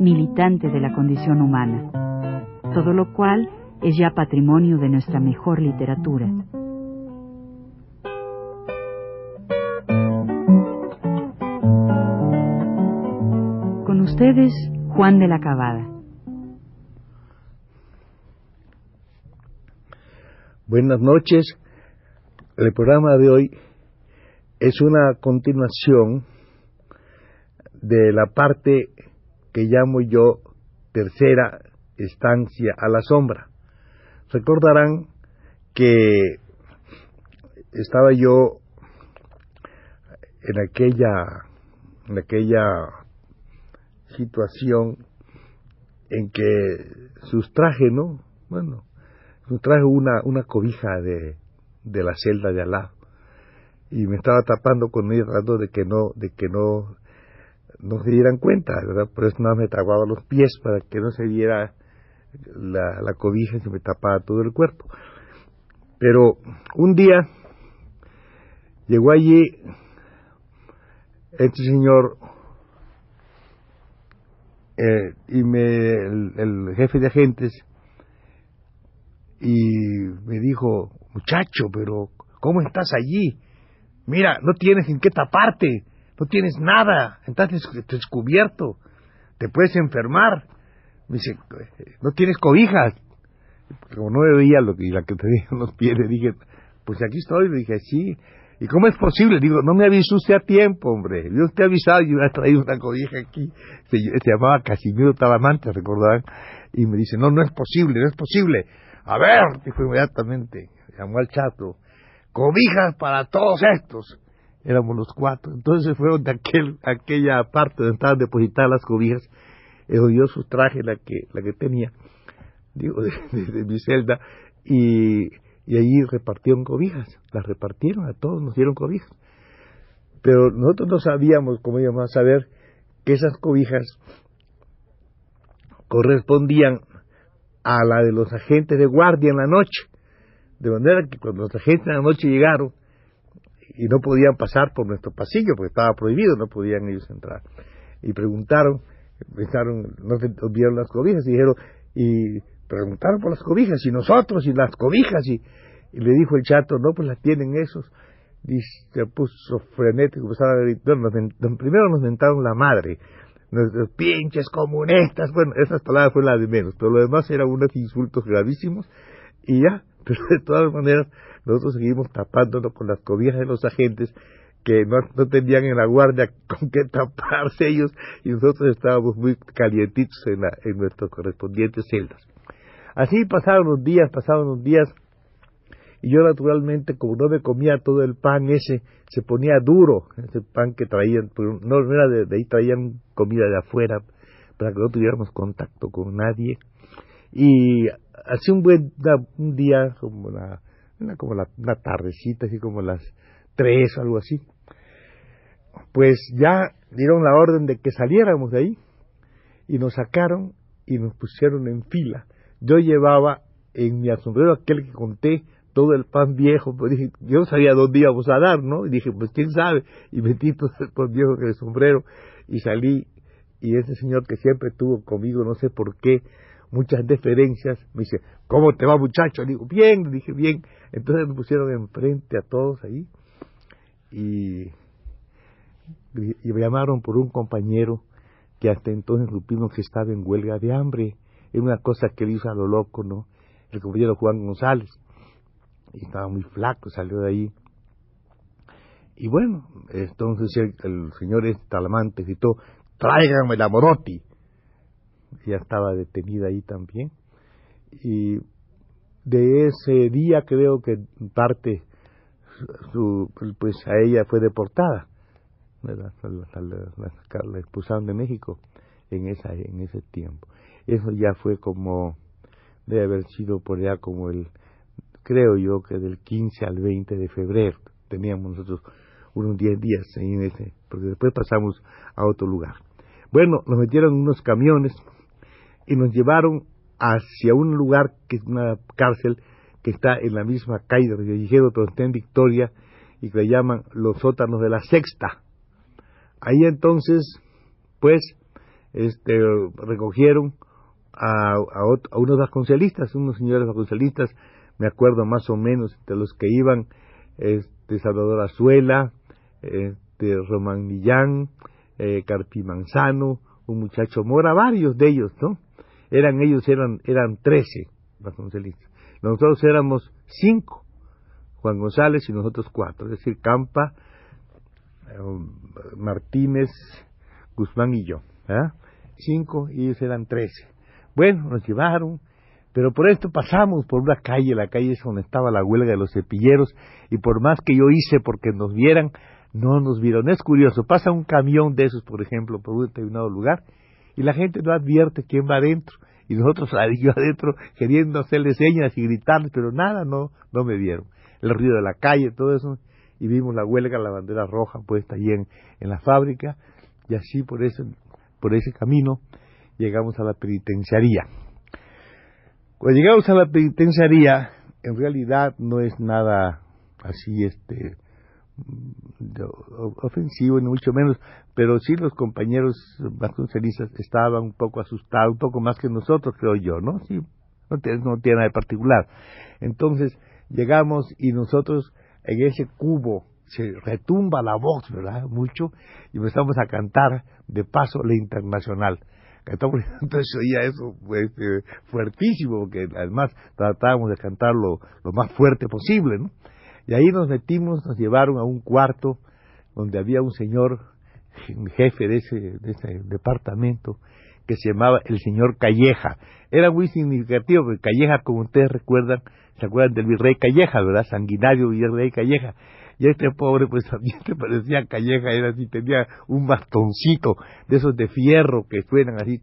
militante de la condición humana, todo lo cual es ya patrimonio de nuestra mejor literatura. Con ustedes, Juan de la Cabada. Buenas noches. El programa de hoy es una continuación de la parte que llamo yo tercera estancia a la sombra. Recordarán que estaba yo en aquella en aquella situación en que sustraje, ¿no? Bueno, sustraje una, una cobija de, de la celda de Alá y me estaba tapando con mi rato de que no, de que no, no se dieran cuenta, ¿verdad? Por eso nada me tapaba los pies para que no se viera la, la cobija y se me tapaba todo el cuerpo. Pero un día llegó allí este señor eh, y me, el, el, jefe de agentes y me dijo, muchacho, pero ¿cómo estás allí? Mira, no tienes en qué taparte, no tienes nada, estás descubierto, te puedes enfermar. Me dice, no tienes cobijas. Como no veía lo que, la que tenía en los pies, dije, pues aquí estoy. Le dije, sí. ¿Y cómo es posible? Digo, no me avisó usted a tiempo, hombre. Yo te he avisado y ha traído una cobija aquí. Se, se llamaba Casimiro Talamante, recordarán. Y me dice, no, no es posible, no es posible. A ver, dijo inmediatamente, llamó al chato cobijas para todos estos. Éramos los cuatro. Entonces fueron de aquel, aquella parte donde estaban depositadas las cobijas. yo sustraje la que, la que tenía, digo, de mi celda, y, y allí repartieron cobijas. Las repartieron, a todos nos dieron cobijas. Pero nosotros no sabíamos, como íbamos a saber, que esas cobijas correspondían a la de los agentes de guardia en la noche. De manera que cuando los agentes en la noche llegaron y no podían pasar por nuestro pasillo porque estaba prohibido, no podían ellos entrar. Y preguntaron, pensaron, no vieron las cobijas y dijeron, y preguntaron por las cobijas y nosotros y las cobijas y, le dijo el chato, no, pues las tienen esos. Y se puso frenético, empezaron a gritar, nos, primero nos mentaron la madre, nuestros pinches comunistas, bueno, esas palabras fueron las de menos, pero lo demás eran unos insultos gravísimos y ya, pero de todas maneras nosotros seguimos tapándonos con las cobijas de los agentes que no, no tenían en la guardia con qué taparse ellos y nosotros estábamos muy calientitos en, la, en nuestras correspondientes celdas. Así pasaron los días, pasaron los días y yo naturalmente como no me comía todo el pan ese, se ponía duro, ese pan que traían, no, era de, ahí, traían comida de afuera para que no tuviéramos contacto con nadie y hace un buen un día como la una, como la, una tardecita así como las tres o algo así. Pues ya dieron la orden de que saliéramos de ahí y nos sacaron y nos pusieron en fila. Yo llevaba en mi sombrero aquel que conté todo el pan viejo, pues yo sabía dónde íbamos a dar, ¿no? Y dije, pues quién sabe, y metí todo el pan viejo en el sombrero y salí, y ese señor que siempre estuvo conmigo, no sé por qué, muchas deferencias, me dice, ¿cómo te va muchacho? Le digo, bien, le dije, bien. Entonces me pusieron enfrente a todos ahí y, me llamaron por un compañero que hasta entonces supimos que estaba en huelga de hambre. Es una cosa que él hizo a lo loco, ¿no? El compañero Juan González. Y estaba muy flaco, salió de ahí. Y bueno, entonces el, el señor Talamante gritó, tráiganme la Morotti ya estaba detenida ahí también. Y de ese día creo que parte su, pues a ella fue deportada, la, la, expulsaron de México en esa en ese tiempo. Eso ya fue como, debe haber sido por allá como el, creo yo que del 15 al 20 de febrero. Teníamos nosotros unos 10 días en ese, porque después pasamos a otro lugar. Bueno, nos metieron unos camiones y nos llevaron hacia un lugar que es una cárcel que está en la misma calle de Río donde está en Victoria, y que le llaman los sótanos de la sexta. Ahí entonces, pues, este, recogieron a, a, unos vasconcelistas, unos señores vasconcelistas, me acuerdo más o menos, de los que iban este, Salvador Azuela, este, Román Millán, eh, Carpi Manzano, un muchacho Mora, varios de ellos, ¿no? Eran ellos, eran, eran trece vasconcelistas. Nosotros éramos cinco, Juan González y nosotros cuatro, es decir, Campa, eh, Martínez, Guzmán y yo. ¿eh? Cinco y ellos eran trece. Bueno, nos llevaron, pero por esto pasamos por una calle, la calle es donde estaba la huelga de los cepilleros, y por más que yo hice porque nos vieran, no nos vieron. Es curioso, pasa un camión de esos, por ejemplo, por un determinado lugar, y la gente no advierte quién va adentro, y nosotros yo adentro queriendo hacerle señas y gritarles, pero nada, no, no me vieron. El ruido de la calle, todo eso, y vimos la huelga, la bandera roja puesta allí en, en la fábrica, y así por ese, por ese camino llegamos a la penitenciaría. Cuando llegamos a la penitenciaría, en realidad no es nada así este ofensivo ni mucho menos, pero sí los compañeros vasconcelistas estaban un poco asustados, un poco más que nosotros, creo yo, ¿no? Sí, no tiene, nada de particular. Entonces llegamos y nosotros en ese cubo se retumba la voz, ¿verdad? Mucho, y empezamos a cantar de paso la internacional. Entonces oía eso pues, fuertísimo, porque además tratábamos de cantarlo lo más fuerte posible, ¿no? Y ahí nos metimos, nos llevaron a un cuarto donde había un señor, jefe de ese, de ese departamento, que se llamaba el señor Calleja. Era muy significativo, porque Calleja, como ustedes recuerdan, se acuerdan del virrey Calleja, ¿verdad? Sanguinario virrey Calleja. Y este pobre, pues también te parecía Calleja, era así, tenía un bastoncito de esos de fierro que suenan así,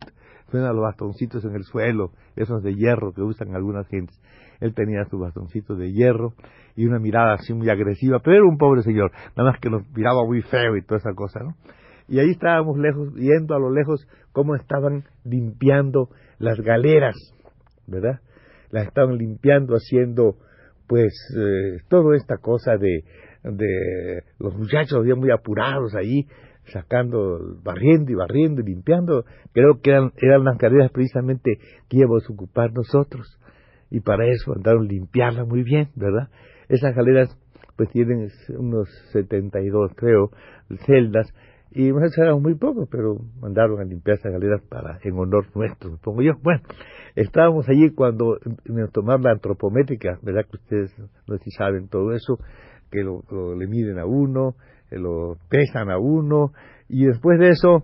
suenan los bastoncitos en el suelo, esos de hierro que usan algunas gentes. Él tenía su bastoncito de hierro y una mirada así muy agresiva, pero era un pobre señor, nada más que nos miraba muy feo y toda esa cosa, ¿no? Y ahí estábamos lejos, viendo a lo lejos cómo estaban limpiando las galeras, ¿verdad? Las estaban limpiando, haciendo, pues, eh, toda esta cosa de, de los muchachos había muy apurados ahí, sacando, barriendo y barriendo y limpiando. Creo que eran, eran las galeras precisamente que íbamos a ocupar nosotros. Y para eso andaron limpiarlas muy bien, ¿verdad? Esas galeras pues tienen unos 72, creo, celdas, y nosotros éramos muy pocos, pero mandaron a limpiar esas galeras para, en honor nuestro, supongo yo. Bueno, estábamos allí cuando nos tomaron la antropométrica, ¿verdad? Que ustedes no sé si saben todo eso, que lo, le miden a uno, lo pesan a uno, y después de eso,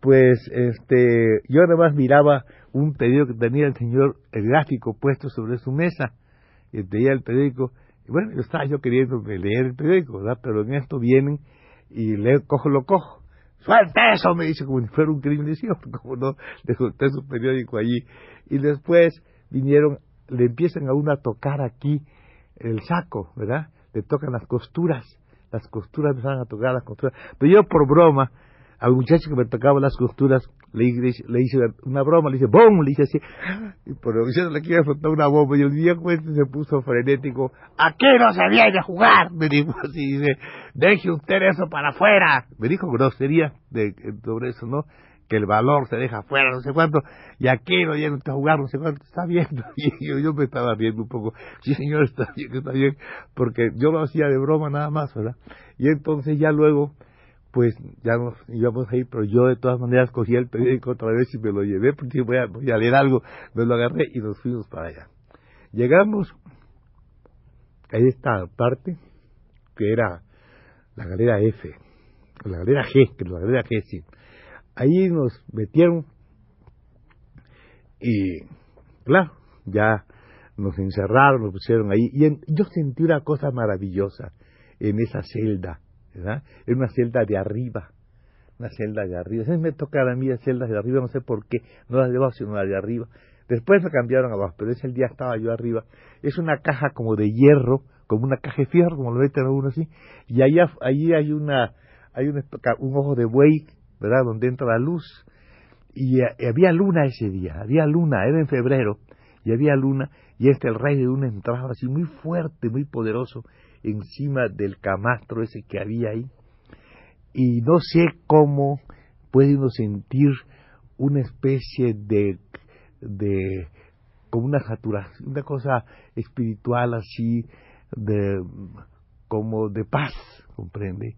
pues este, yo además miraba un periódico que tenía el señor, el gráfico puesto sobre su mesa, y veía el periódico, bueno, yo estaba yo queriendo leer el periódico, ¿verdad? Pero en esto vienen y le cojo, lo cojo. ¡Suelte eso! Me dice, como si fuera un crimen. Decía, como no, dejó usted su periódico allí. Y después vinieron, le empiezan a uno a tocar aquí el saco, ¿verdad? Le tocan las costuras. Las costuras empezaron a tocar las costuras. Pero yo por broma, al muchacho que me tocaba las costuras, le, le, hice una broma, le dice ¡bom! Le hice así, y por lo que le quería soltar una bomba, y el día pues se puso frenético, ¡aquí no se viene a jugar! Me dijo así, dice, deje usted eso para afuera. Me dijo grosería de, sobre eso, ¿no? Que el valor se deja afuera, no sé cuánto, y aquí no viene usted a jugar, no sé cuánto, está bien, y yo, yo me estaba riendo un poco, sí señor, está bien, está bien, porque yo lo hacía de broma nada más, ¿verdad? Y entonces ya luego, pues ya nos íbamos a ir, pero yo de todas maneras cogí el periódico otra vez y me lo llevé, porque voy a, voy leer algo, me lo agarré y nos fuimos para allá. Llegamos a esta parte que era la galera F, la galera G, que la galera G, sí. Ahí nos metieron y, claro, ya nos encerraron, nos pusieron ahí. Y yo sentí una cosa maravillosa en esa celda ¿verdad? Era una celda de arriba, una celda de arriba. A me toca a mí las celdas de arriba, no sé por qué, no las de abajo, sino las de arriba. Después me cambiaron abajo, pero ese día estaba yo arriba. Es una caja como de hierro, como una caja de fierro, como lo meten uno así, y allá, allí hay una, hay un, un ojo de buey, ¿verdad?, donde entra la luz. Y, eh, había luna ese día, había luna, era en febrero, y había luna, y este el rey de luna entraba así muy fuerte, muy poderoso, encima del camastro ese que había ahí. Y no sé cómo puede uno sentir una especie de, de como una saturación, una cosa espiritual así, de como de paz, comprende,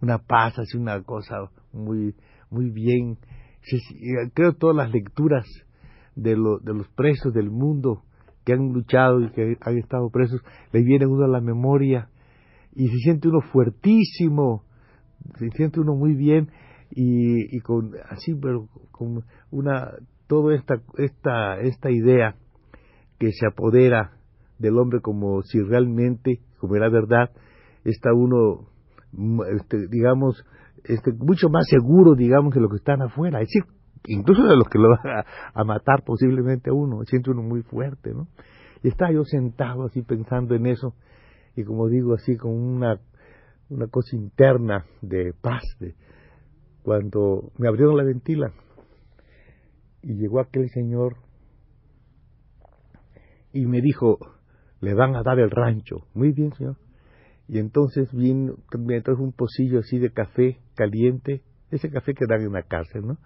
una paz así, una cosa muy, muy bien. Creo todas las lecturas de, lo, de los presos del mundo que han luchado y que han estado presos, le viene uno a la memoria y se siente uno fuertísimo, se siente uno muy bien y, y con así, pero con una toda esta esta esta idea que se apodera del hombre como si realmente, como era verdad, está uno, este, digamos, este, mucho más seguro, digamos, que lo que están afuera. Incluso de los que lo van a, matar posiblemente a uno, siente uno muy fuerte, ¿no? Y estaba yo sentado así pensando en eso, y como digo, así con una, una cosa interna de paz, de, cuando me abrieron la ventila y llegó aquel señor y me dijo, le van a dar el rancho. Muy bien, señor. Y entonces vino, me trajo un pocillo así de café caliente, ese café que dan en la cárcel, ¿no?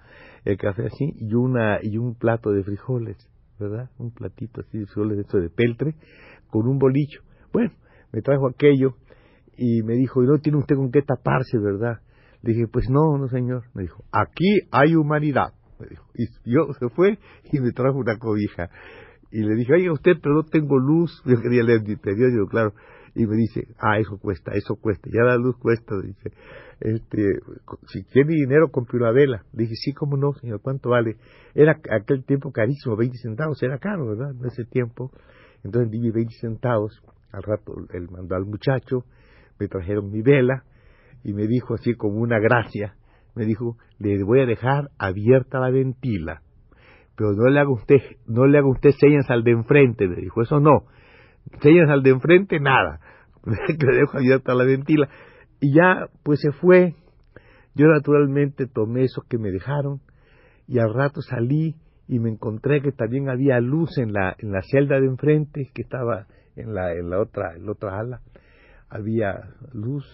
El café así, y una, y un plato de frijoles, ¿verdad? Un platito así de frijoles de de peltre, con un bolillo. Bueno, me trajo aquello y me dijo, y no tiene usted con qué taparse, ¿verdad? Le dije, pues no, no señor. Me dijo, aquí hay humanidad. Me dijo. Y yo se fue y me trajo una cobija. Y le dije, oye, usted, pero no tengo luz. Yo quería leer mi periódico, claro. Y me dice, ah, eso cuesta, eso cuesta. Ya la luz cuesta. Dice, este, si tiene dinero, compre una vela. Dije, sí, cómo no, señor, ¿cuánto vale? Era aquel tiempo carísimo, 20 centavos, era caro, ¿verdad? En ese tiempo. Entonces di 20 centavos. Al rato él mandó al muchacho, me trajeron mi vela y me dijo así como una gracia, me dijo, le voy a dejar abierta la ventila pero no le haga usted, no le haga usted señas al de enfrente, me dijo, eso no, señas al de enfrente, nada, le dejo abierta la ventila, y ya, pues se fue, yo naturalmente tomé eso que me dejaron, y al rato salí y me encontré que también había luz en la, en la celda de enfrente, que estaba en la, en la otra, en otra ala, había luz,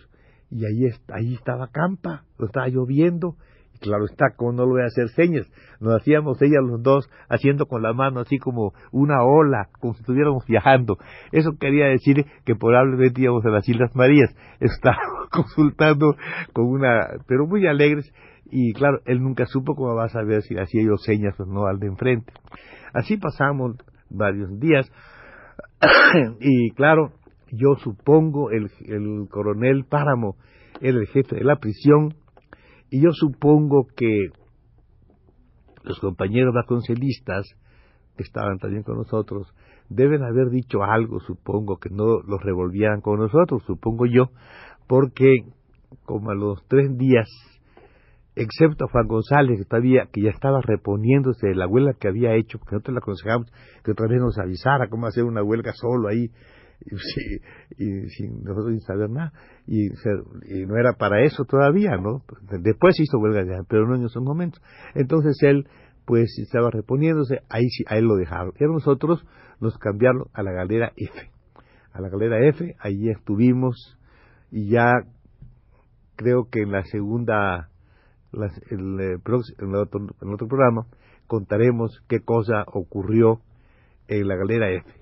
y ahí, ahí estaba Campa, lo estaba lloviendo, claro está, como no lo voy a hacer señas, nos hacíamos ellas los dos haciendo con la mano así como una ola, como si estuviéramos viajando. Eso quería decir que probablemente íbamos a las Islas Marías. Estábamos consultando con una, pero muy alegres, y claro, él nunca supo cómo va a saber si hacía yo señas o no al de enfrente. Así pasamos varios días, y claro, yo supongo el, el coronel Páramo el jefe de la prisión, y yo supongo que los compañeros vasconcelistas, que estaban también con nosotros, deben haber dicho algo, supongo, que no los revolvieran con nosotros, supongo yo, porque como a los tres días, excepto a Juan González, que, todavía, que ya estaba reponiéndose de la huelga que había hecho, porque nosotros le aconsejamos que otra vez nos avisara cómo hacer una huelga solo ahí, y, sin nosotros sin saber nada. Y, no era para eso todavía no después hizo huelga de pero no en esos momentos. Entonces él pues estaba reponiéndose ahí a él lo dejaron. Y a nosotros nos cambiaron a la galera F. A la galera F ahí estuvimos y ya creo que en la segunda el, eh, en, otro, en otro programa contaremos qué cosa ocurrió en la galera F